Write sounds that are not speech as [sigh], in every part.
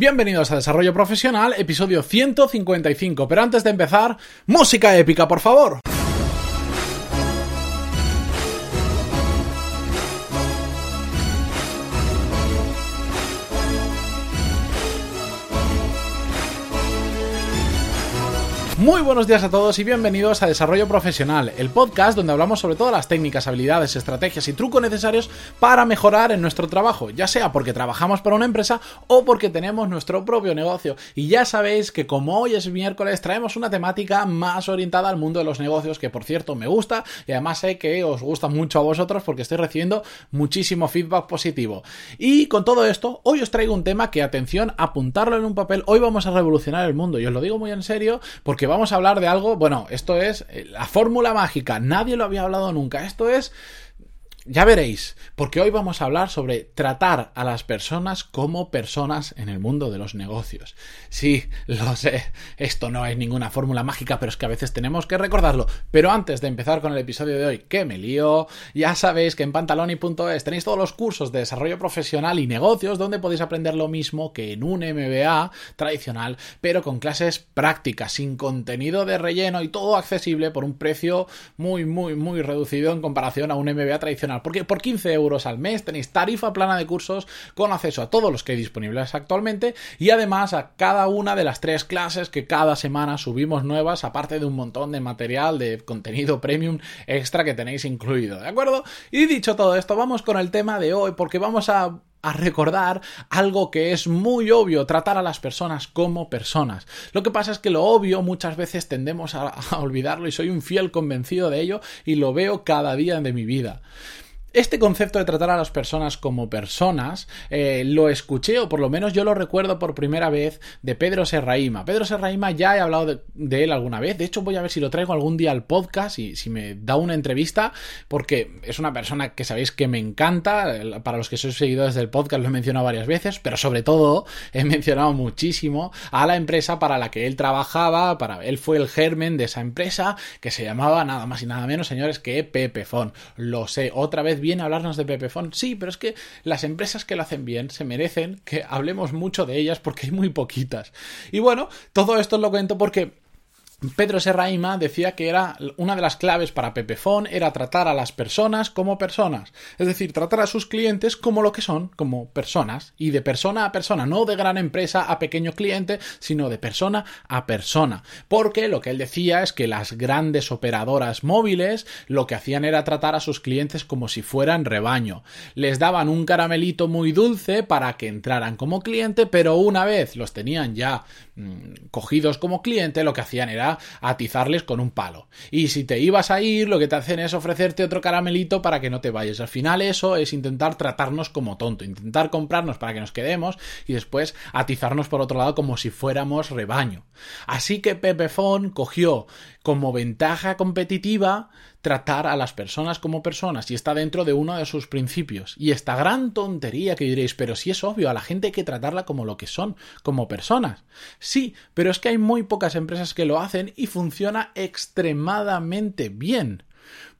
Bienvenidos a Desarrollo Profesional, episodio 155. Pero antes de empezar, música épica, por favor. Muy buenos días a todos y bienvenidos a Desarrollo Profesional, el podcast donde hablamos sobre todas las técnicas, habilidades, estrategias y trucos necesarios para mejorar en nuestro trabajo, ya sea porque trabajamos para una empresa o porque tenemos nuestro propio negocio. Y ya sabéis que como hoy es miércoles traemos una temática más orientada al mundo de los negocios, que por cierto me gusta y además sé que os gusta mucho a vosotros porque estoy recibiendo muchísimo feedback positivo. Y con todo esto, hoy os traigo un tema que, atención, apuntarlo en un papel, hoy vamos a revolucionar el mundo y os lo digo muy en serio porque vamos a hablar de algo, bueno, esto es eh, la fórmula mágica, nadie lo había hablado nunca, esto es ya veréis, porque hoy vamos a hablar sobre tratar a las personas como personas en el mundo de los negocios. Sí, lo sé, esto no es ninguna fórmula mágica, pero es que a veces tenemos que recordarlo. Pero antes de empezar con el episodio de hoy, que me lío, ya sabéis que en pantaloni.es tenéis todos los cursos de desarrollo profesional y negocios donde podéis aprender lo mismo que en un MBA tradicional, pero con clases prácticas, sin contenido de relleno y todo accesible por un precio muy, muy, muy reducido en comparación a un MBA tradicional porque por 15 euros al mes tenéis tarifa plana de cursos con acceso a todos los que hay disponibles actualmente y además a cada una de las tres clases que cada semana subimos nuevas, aparte de un montón de material de contenido premium extra que tenéis incluido, ¿de acuerdo? Y dicho todo esto, vamos con el tema de hoy porque vamos a a recordar algo que es muy obvio, tratar a las personas como personas. Lo que pasa es que lo obvio muchas veces tendemos a, a, olvidarlo y soy un fiel convencido de ello y lo veo cada día de mi vida. Este concepto de tratar a las personas como personas eh, lo escuché, o por lo menos yo lo recuerdo por primera vez, de Pedro Serraima. Pedro Serraima ya he hablado de, él alguna vez, de hecho voy a ver si lo traigo algún día al podcast y si me da una entrevista, porque es una persona que sabéis que me encanta, para los que sois seguidores del podcast lo he mencionado varias veces, pero sobre todo [laughs] he mencionado muchísimo a la empresa para la que él trabajaba, él fue el germen de esa empresa que se llamaba nada más y nada menos, señores, que Pepefon. Lo sé, otra vez bien hablarnos de Pepefon. Sí, pero es que las empresas que lo hacen bien se merecen que hablemos mucho de ellas porque hay muy poquitas. Y bueno, todo esto lo cuento porque Pedro Serraima decía que era una de las claves para Pepefon era tratar a las personas como personas, es decir, tratar a sus clientes como lo que son, como personas, y de persona a persona, no de gran empresa a pequeño cliente, sino de persona a persona, porque lo que él decía es que las grandes operadoras móviles lo que hacían era tratar a sus clientes como si fueran rebaño, les daban un caramelito muy dulce para que entraran como cliente, pero una vez los tenían ya mmm, cogidos como cliente, lo que hacían era atizarles con un palo. Y si te ibas a ir, lo que te hacen es ofrecerte otro caramelito para que no te vayas. Al final eso es intentar tratarnos como tonto, intentar comprarnos para que nos quedemos y después atizarnos por otro lado como si fuéramos rebaño. Así que Pepefon cogió como ventaja competitiva tratar a las personas como personas y está dentro de uno de sus principios. Y esta gran tontería que diréis, pero si es obvio, a la gente hay que tratarla como lo que son, como personas. Sí, pero es que hay muy pocas empresas que lo hacen y funciona extremadamente bien.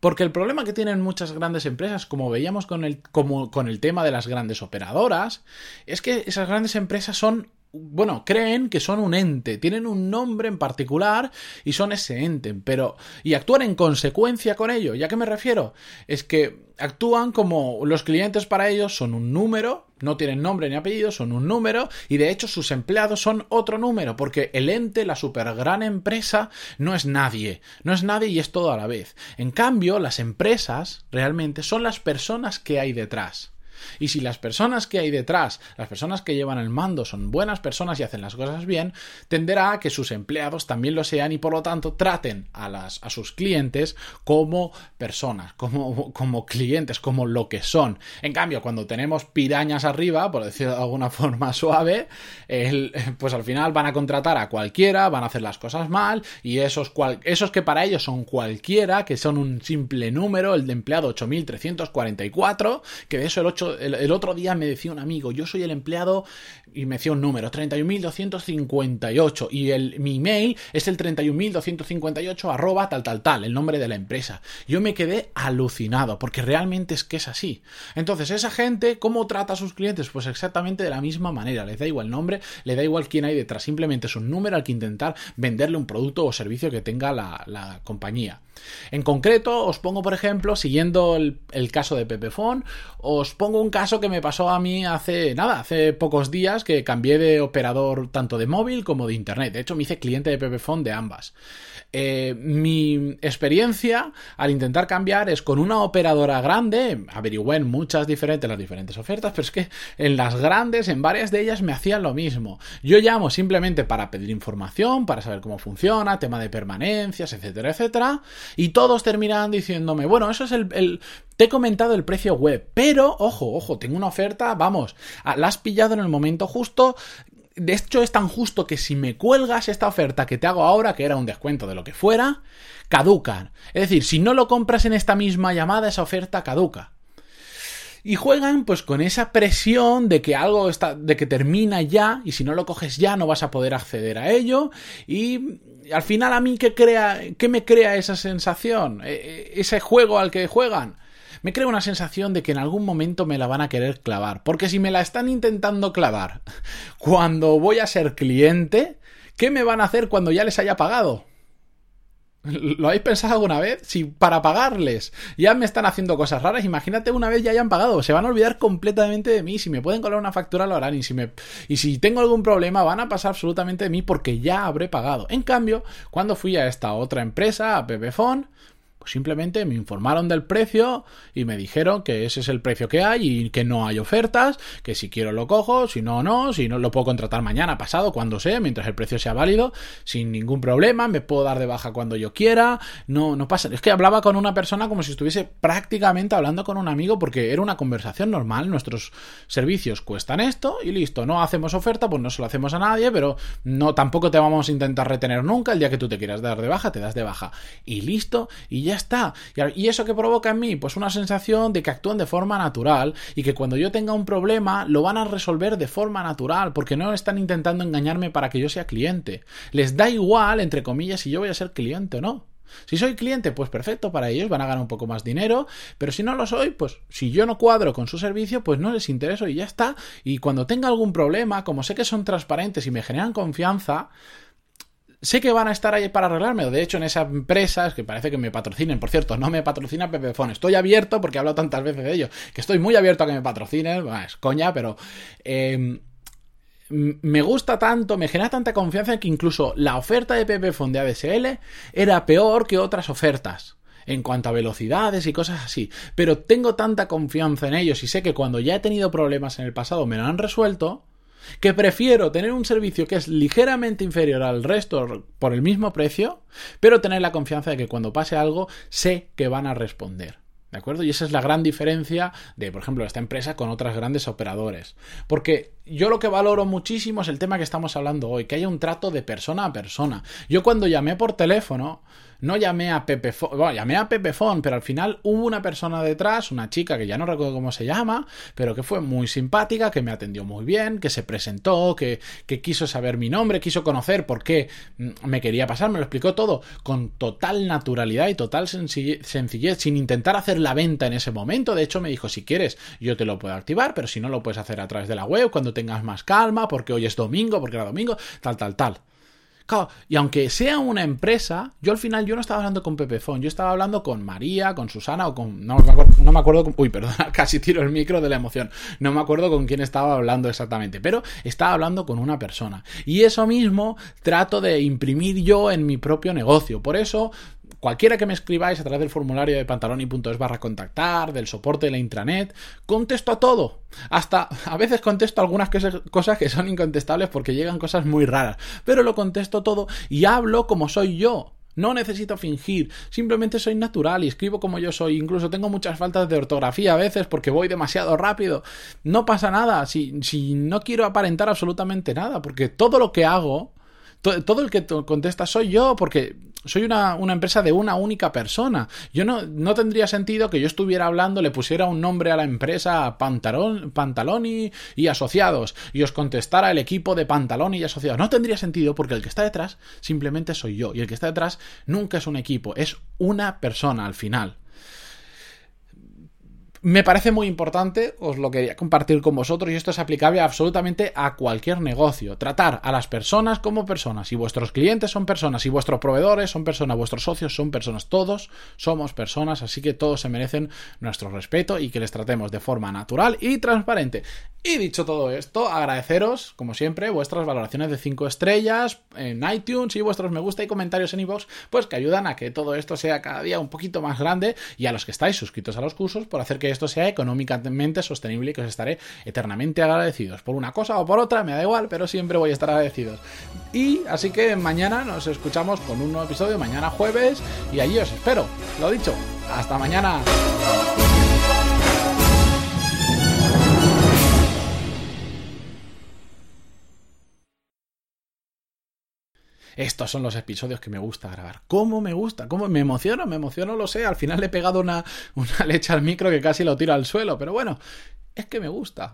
Porque el problema que tienen muchas grandes empresas, como veíamos con el, como, con el tema de las grandes operadoras, es que esas grandes empresas son bueno, creen que son un ente, tienen un nombre en particular y son ese ente, pero y actúan en consecuencia con ello. ¿Ya qué me refiero? Es que actúan como los clientes para ellos son un número, no tienen nombre ni apellido, son un número y de hecho sus empleados son otro número, porque el ente, la super gran empresa, no es nadie, no es nadie y es todo a la vez. En cambio, las empresas realmente son las personas que hay detrás. Y si las personas que hay detrás, las personas que llevan el mando son buenas personas y hacen las cosas bien, tenderá a que sus empleados también lo sean y por lo tanto traten a, las, a sus clientes como personas, como, como clientes, como lo que son. En cambio, cuando tenemos pirañas arriba, por decirlo de alguna [laughs] forma suave, pues al final van a contratar a cualquiera, van a hacer las cosas mal y esos, cual, esos que para ellos son cualquiera, que son un simple número, el de empleado 8344, que de eso el 8 el, otro día me decía un amigo, yo soy el empleado y me decía un número, 31.258 y el, mi email es el 31.258 arroba tal tal tal, el nombre de la empresa. Yo me quedé alucinado porque realmente es que es así. Entonces, esa gente, ¿cómo trata a sus clientes? Pues exactamente de la misma manera, les da igual el nombre, le da igual quién hay detrás, simplemente es un número al que intentar venderle un producto o servicio que tenga la, la compañía. En concreto, os pongo, por ejemplo, siguiendo el, caso de Pepefon, os pongo un caso que me pasó a mí hace nada, hace pocos días que cambié de operador tanto de móvil como de internet. De hecho, me hice cliente de Pepefon de ambas. Eh, mi experiencia al intentar cambiar es con una operadora grande, averigüé en muchas diferentes, las diferentes ofertas, pero es que en las grandes, en varias de ellas me hacían lo mismo. Yo llamo simplemente para pedir información, para saber cómo funciona, tema de permanencias, etcétera, etcétera, y todos terminan diciéndome, bueno, eso es el, te he comentado el precio web, pero ojo, ojo, tengo una oferta, vamos, la has pillado en el momento justo, de hecho es tan justo que si me cuelgas esta oferta que te hago ahora, que era un descuento de lo que fuera, caducan. Es decir, si no lo compras en esta misma llamada, esa oferta caduca. Y juegan pues con esa presión de que algo está, de que termina ya, y si no lo coges ya no vas a poder acceder a ello. Y al final a mí, ¿qué, crea, qué me crea esa sensación? E, e, ese juego al que juegan me crea una sensación de que en algún momento me la van a querer clavar. Porque si me la están intentando clavar [laughs] cuando voy a ser cliente, ¿qué me van a hacer cuando ya les haya pagado? ¿Lo habéis pensado alguna vez? Si para pagarles ya me están haciendo cosas raras, imagínate una vez ya hayan pagado, se van a olvidar completamente de mí. Si me pueden colar una factura lo harán y si, me, y si tengo algún problema van a pasar absolutamente de mí porque ya habré pagado. En cambio, cuando fui a esta otra empresa, a Pepefon, simplemente me informaron del precio y me dijeron que ese es el precio que hay y que no hay ofertas, que si quiero lo cojo, si no, no, si no lo puedo contratar mañana, pasado, cuando sea, mientras el precio sea válido, sin ningún problema, me puedo dar de baja cuando yo quiera, no, no pasa. Es que hablaba con una persona como si estuviese prácticamente hablando con un amigo porque era una conversación normal, nuestros servicios cuestan esto y listo, no hacemos oferta, pues no se lo hacemos a nadie, pero no tampoco te vamos a intentar retener nunca, el día que tú te quieras dar de baja, te das de baja y listo, y ya está. ¿Y eso que provoca en mí? Pues una sensación de que actúan de forma natural y que cuando yo tenga un problema lo van a resolver de forma natural porque no están intentando engañarme para que yo sea cliente. Les da igual, entre comillas, si yo voy a ser cliente o no. Si soy cliente, pues perfecto para ellos, van a ganar un poco más dinero, pero si no lo soy, pues si yo no cuadro con su servicio, pues no les intereso y ya está. Y cuando tenga algún problema, como sé que son transparentes y me generan confianza, sé que van a estar ahí para arreglarme. De hecho, en esa empresa, es que parece que me patrocinen. Por cierto, no me patrocina Pepefone. Estoy abierto, porque he hablado tantas veces de ello, que estoy muy abierto a que me patrocinen. es coña, pero... Em, me gusta tanto, me genera tanta confianza que incluso la oferta de Pepefone de ADSL era peor que otras ofertas en cuanto a velocidades y cosas así. Pero tengo tanta confianza en ellos y sé que cuando ya he tenido problemas en el pasado me lo han resuelto que prefiero tener un servicio que es ligeramente inferior al resto por el mismo precio, pero tener la confianza de que cuando pase algo sé que van a responder. ¿De acuerdo? Y esa es la gran diferencia de, por ejemplo, esta empresa con otras grandes operadores. Porque yo lo que valoro muchísimo es el tema que estamos hablando hoy, que haya un trato de persona a persona. Yo cuando llamé por teléfono, no llamé a Pepefon, bueno, llamé a Pepefon, pero al final hubo una persona detrás, una chica que ya no recuerdo cómo se llama, pero que fue muy simpática, que me atendió muy bien, que se presentó, que, que quiso saber mi nombre, quiso conocer por qué mm, me quería pasar, me lo explicó todo con total naturalidad y total sencillez, sin intentar hacer la venta en ese momento. De hecho, me dijo, si quieres, yo te lo puedo activar, pero si no, lo puedes hacer a través de la web cuando tengas más calma, porque hoy es domingo, porque era domingo, tal, tal, tal y aunque sea una empresa, yo al final yo no estaba hablando con Pepefon, yo estaba hablando con María, con Susana o con... No me acuerdo, no me acuerdo con, uy, perdón, [laughs] casi tiro el micro de la emoción. No me acuerdo con quién estaba hablando exactamente, pero estaba hablando con una persona. Y eso mismo trato de imprimir yo en mi propio negocio. Por eso Cualquiera que me escribáis a través del formulario de pantaloni.es barra contactar, del soporte de la intranet, contesto a todo. Hasta a veces contesto algunas cosas que son incontestables porque llegan cosas muy raras, pero lo contesto todo y hablo como soy yo. No necesito fingir, simplemente soy natural y escribo como yo soy. Incluso tengo muchas faltas de ortografía a veces porque voy demasiado rápido. No pasa nada, si, si no quiero aparentar absolutamente nada, porque todo lo que hago todo el que contesta soy yo, porque soy una, una, empresa de una única persona. Yo no, no tendría sentido que yo estuviera hablando, le pusiera un nombre a la empresa Pantaloni y Asociados y os contestara el equipo de Pantaloni y Asociados. No tendría sentido porque el que está detrás simplemente soy yo y el que está detrás nunca es un equipo, es una persona al final. Me parece muy importante, os lo quería compartir con vosotros y esto es aplicable absolutamente a cualquier negocio. Tratar a las personas como personas. Y vuestros clientes son personas, y vuestros proveedores son personas, vuestros socios son personas. Todos somos personas, así que todos se merecen nuestro respeto y que les tratemos de forma natural y transparente. Y dicho todo esto, agradeceros, como siempre, vuestras valoraciones de 5 estrellas en iTunes y vuestros me gusta y comentarios en iVoox, pues que ayudan a que todo esto sea cada día un poquito más grande y a los que estáis suscritos a los cursos por hacer que esto sea económicamente sostenible y que os estaré eternamente agradecidos. Por una cosa o por otra, me da igual, pero siempre voy a estar agradecidos. Y así que mañana nos escuchamos con un nuevo episodio, mañana jueves, y allí os espero. Lo dicho, hasta mañana. Estos son los episodios que me gusta grabar. ¿Cómo me gusta? ¿Cómo me emociono? Me emociono, lo sé. Al final le he pegado una, una leche al micro que casi lo tiro al suelo. Pero bueno, es que me gusta.